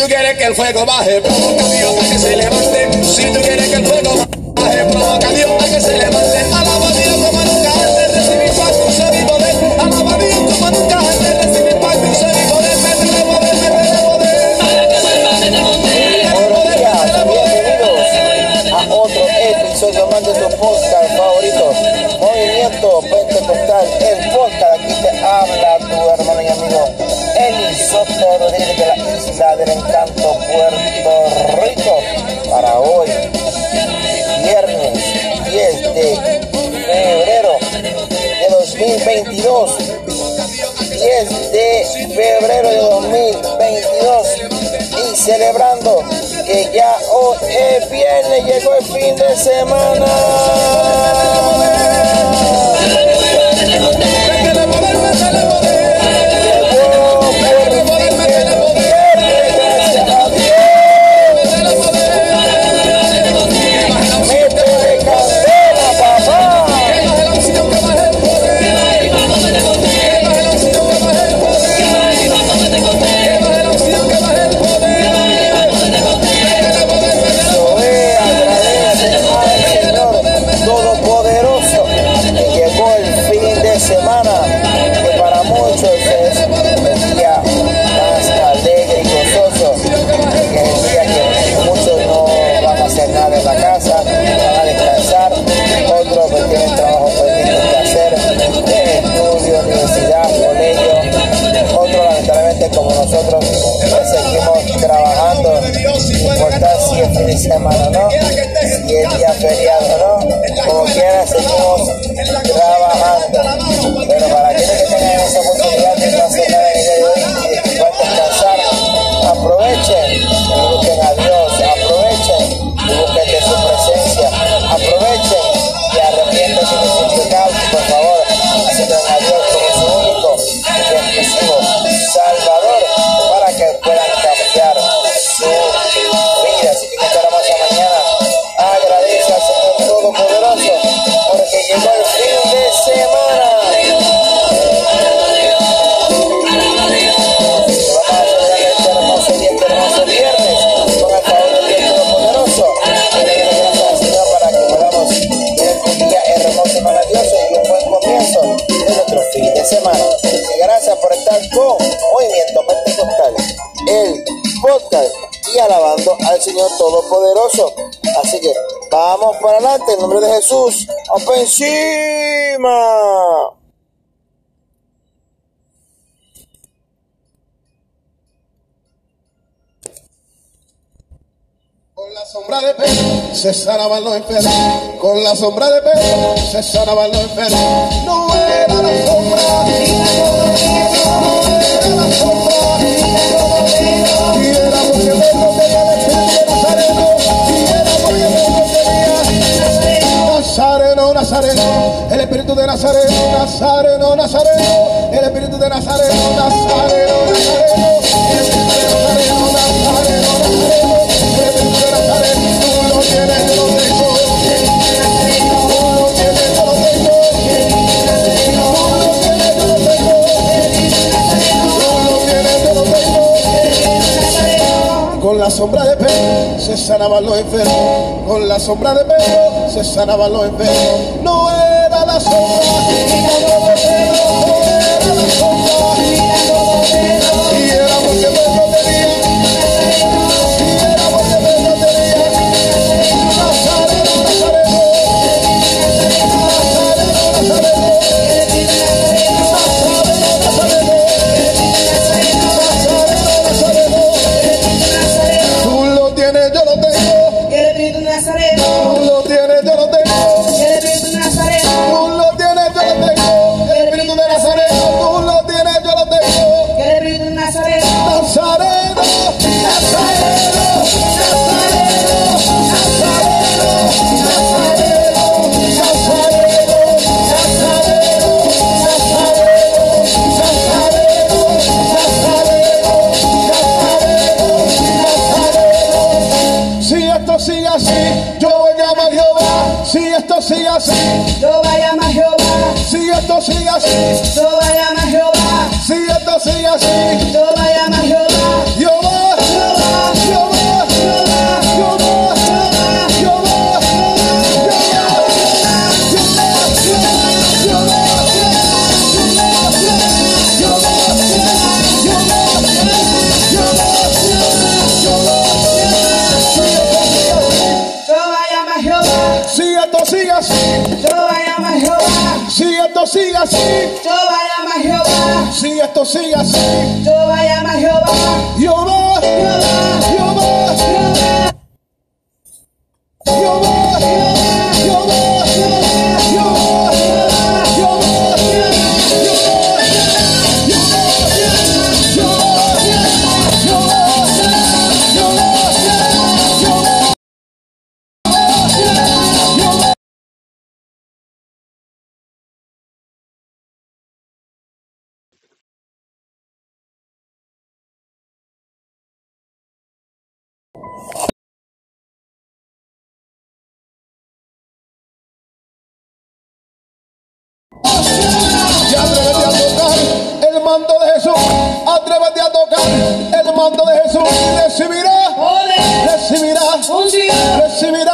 Si tú quieres que el fuego baje, pon para que se levante. Si tú quieres que el fuego baje. de febrero de 2022 y celebrando que ya hoy es viernes, llegó el fin de semana. enfrentar con Movimiento Pentecostal, el podcast y alabando al Señor Todopoderoso. Así que vamos para adelante, en nombre de Jesús, ¡Opa! Con la sombra de Pedro se sanaban los enfermos. Con la sombra de Pedro se sanaban los enfermos. No era la sombra. Espíritu de Nazareno, Nazareno, Nazareno, el Espíritu de Nazareno, Nazareno, Nazareno, el Espíritu de Nazareno, Nazareno, Nazareno, el Espíritu de Nazareno, tú lo yo lo. Con la sombra de Pedro se sanaban los enfermos, con la sombra de Pedro se sanaban los enfermos. No es todas horas. Si esto sigue así, no vaya más Jehová. Si esto sigue así, no vaya más Jehová. Si esto sigue así, si esto unción, recibirá.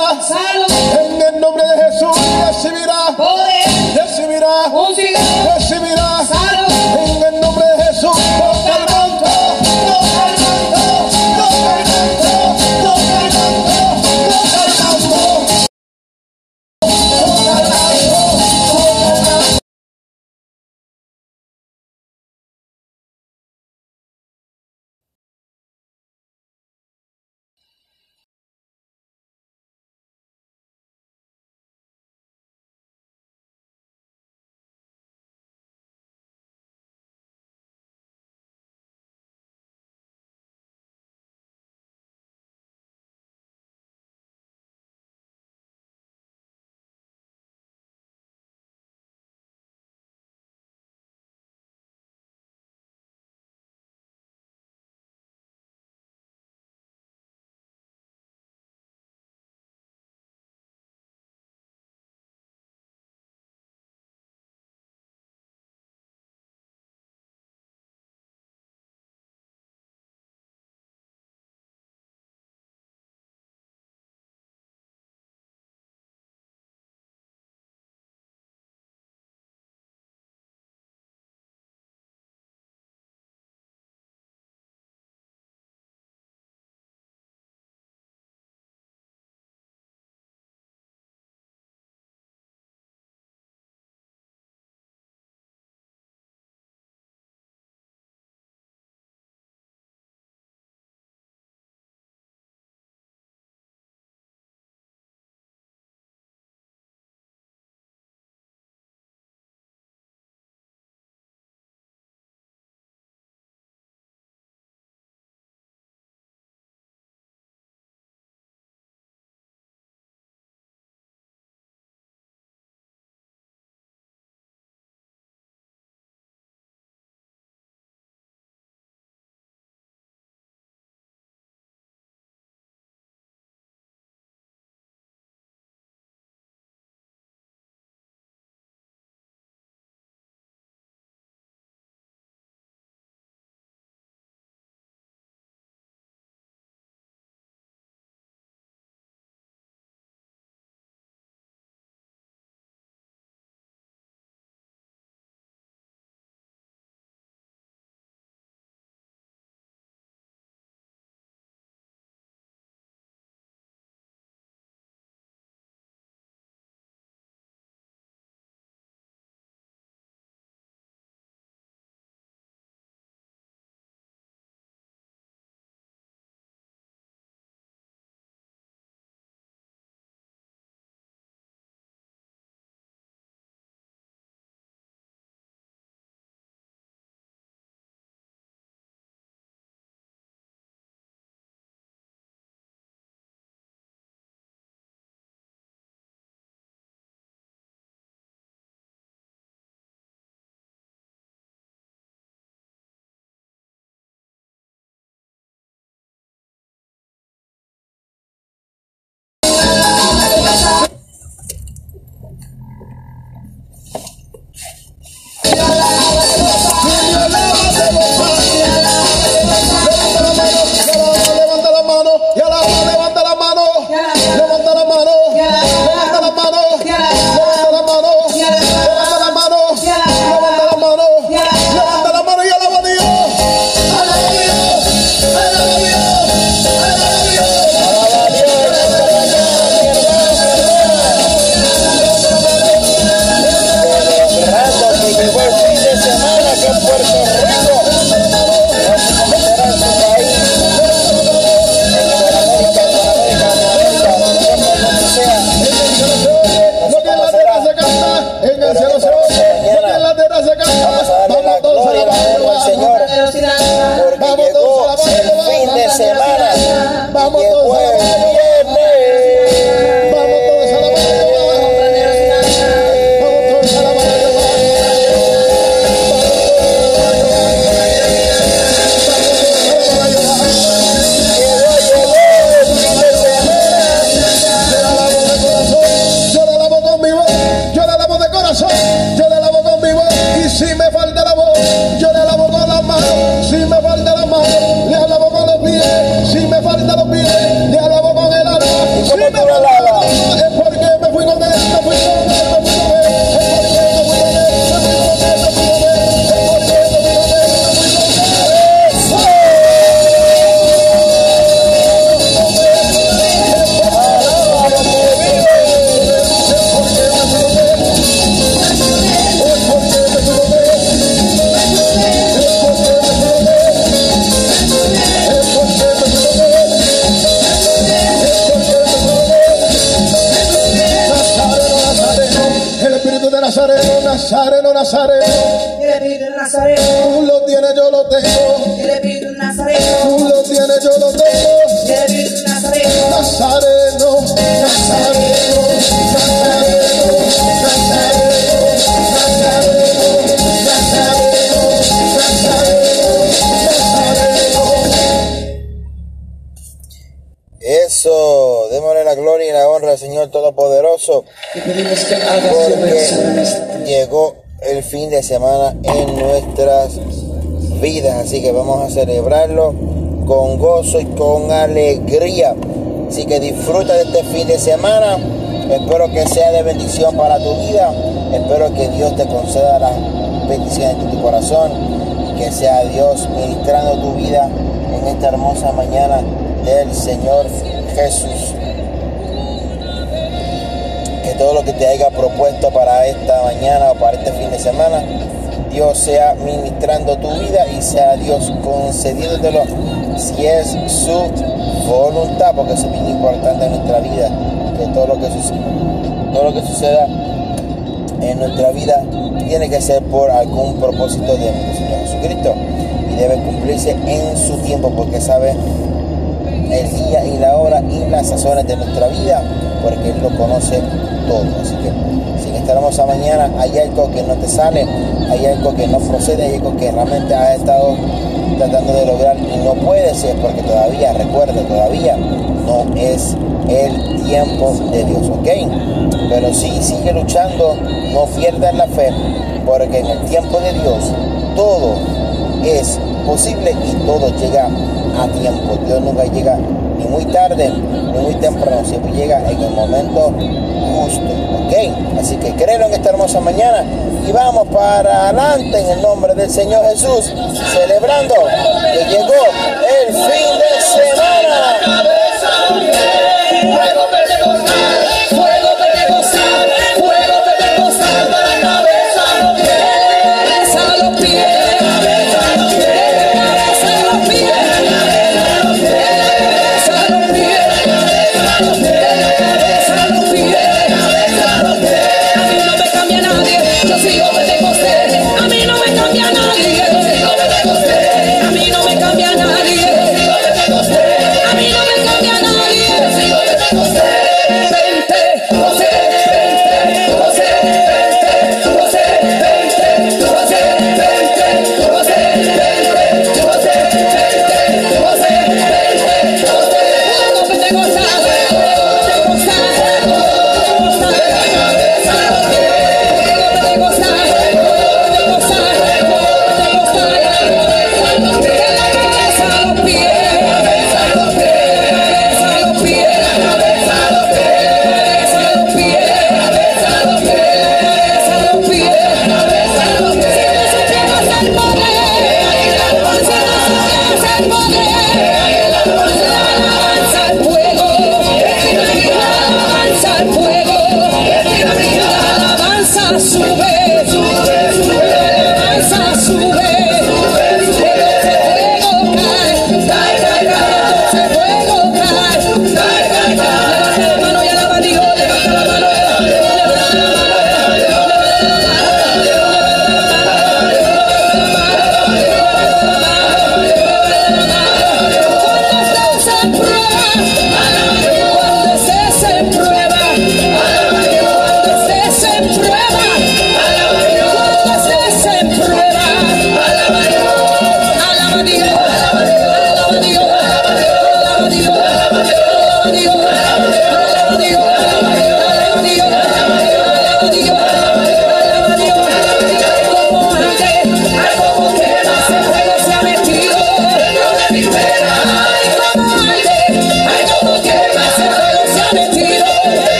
Este porque llegó el fin de semana en nuestras vidas, así que vamos a celebrarlo con gozo y con alegría. Así que disfruta de este fin de semana. Espero que sea de bendición para tu vida. Espero que Dios te conceda las bendiciones de tu corazón y que sea Dios ministrando tu vida en esta hermosa mañana del Señor Jesús todo lo que te haya propuesto para esta mañana o para este fin de semana, Dios sea ministrando tu vida y sea Dios concediéndotelo si es su voluntad, porque eso es bien importante en nuestra vida, que todo lo que suceda, todo lo que suceda en nuestra vida tiene que ser por algún propósito de nuestro Señor Jesucristo y debe cumplirse en su tiempo, porque sabe el día y la hora y las sazones de nuestra vida, porque Él lo conoce todo. Así que si en esta hermosa mañana hay algo que no te sale, hay algo que no procede, hay algo que realmente has estado tratando de lograr y no puedes, es porque todavía, recuerda, todavía no es el tiempo de Dios, ¿ok? Pero si sigue luchando, no pierdas la fe, porque en el tiempo de Dios todo es posible y todo llega a tiempo. Dios nunca llega muy tarde ni muy temprano, siempre llega en el momento justo. ¿Ok? Así que créelo en esta hermosa mañana y vamos para adelante en el nombre del Señor Jesús, celebrando que llegó el fin de semana.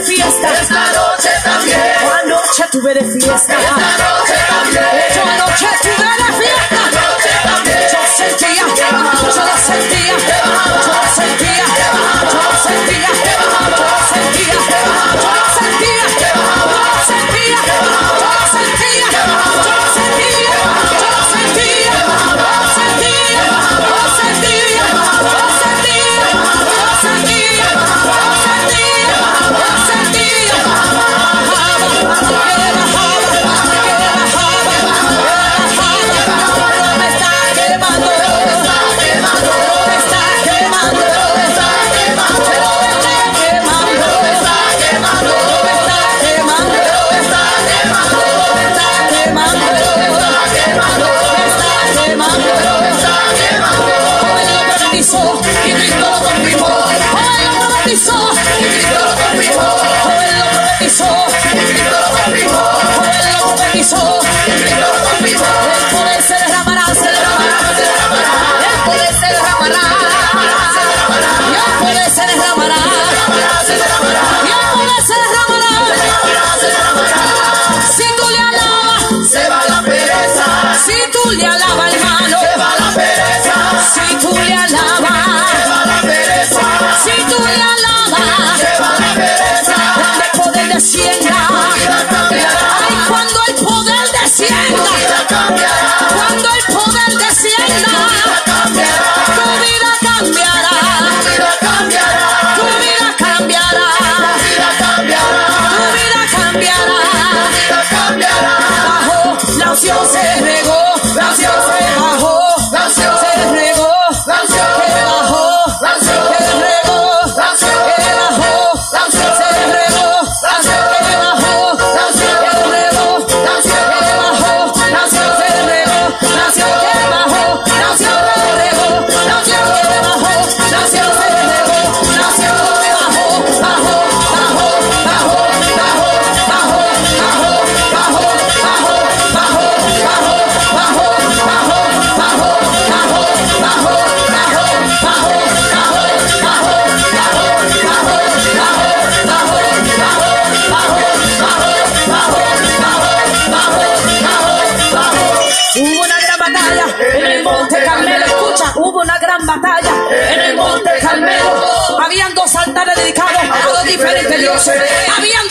fiesta. Esta noche también. Anoche tuve de fiesta. Esta noche también. Yo anoche tuve de fiesta. Esta noche también. Yo sentía, yo lo sentía, yo lo sentía, yo lo sentía, yo lo sentía, yo lo sentía. Raúl le mano.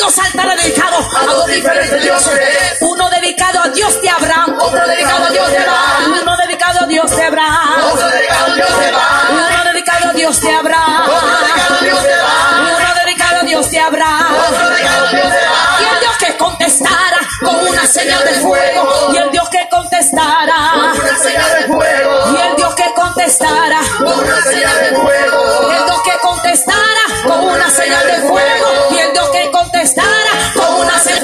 dos altares a, dos diferentes dioses. Uno dedicado a Dios de Abraham, otro dedicado a Dios de Abraham. Uno dedicado a Dios de Abraham, otro dedicado a Dios de Abraham. Uno dedicado a Dios de Abraham, otro dedicado a Dios de Abraham. Uno dedicado a Dios de Abraham, otro dedicado a Dios de Abraham. Y el Dios que contestara con una señal de fuego. Y el Dios que contestara con una señal de fuego. Y el Dios que contestara con una señal de fuego. Y el Dios que contestara con una señal de fuego.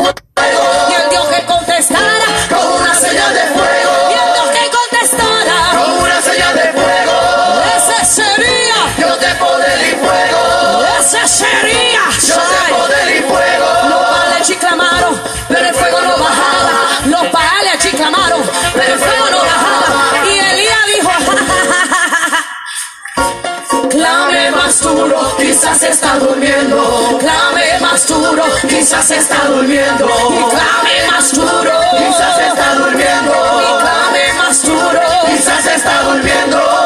Y el Dios que contestara con una señal de fuego. Y el Dios que contestara con una señal de fuego. Ese sería, yo te poder y fuego. Ese sería, yo te poder y fuego. Los paletes y clamaron, pero el fuego no bajaba. Los paletes y clamaron, pero el fuego no bajaba. Y Elías dijo. Clame más duro, quizás está durmiendo más duro, quizás está durmiendo. Y clave más duro, quizás está durmiendo. Y clave más duro, quizás está durmiendo.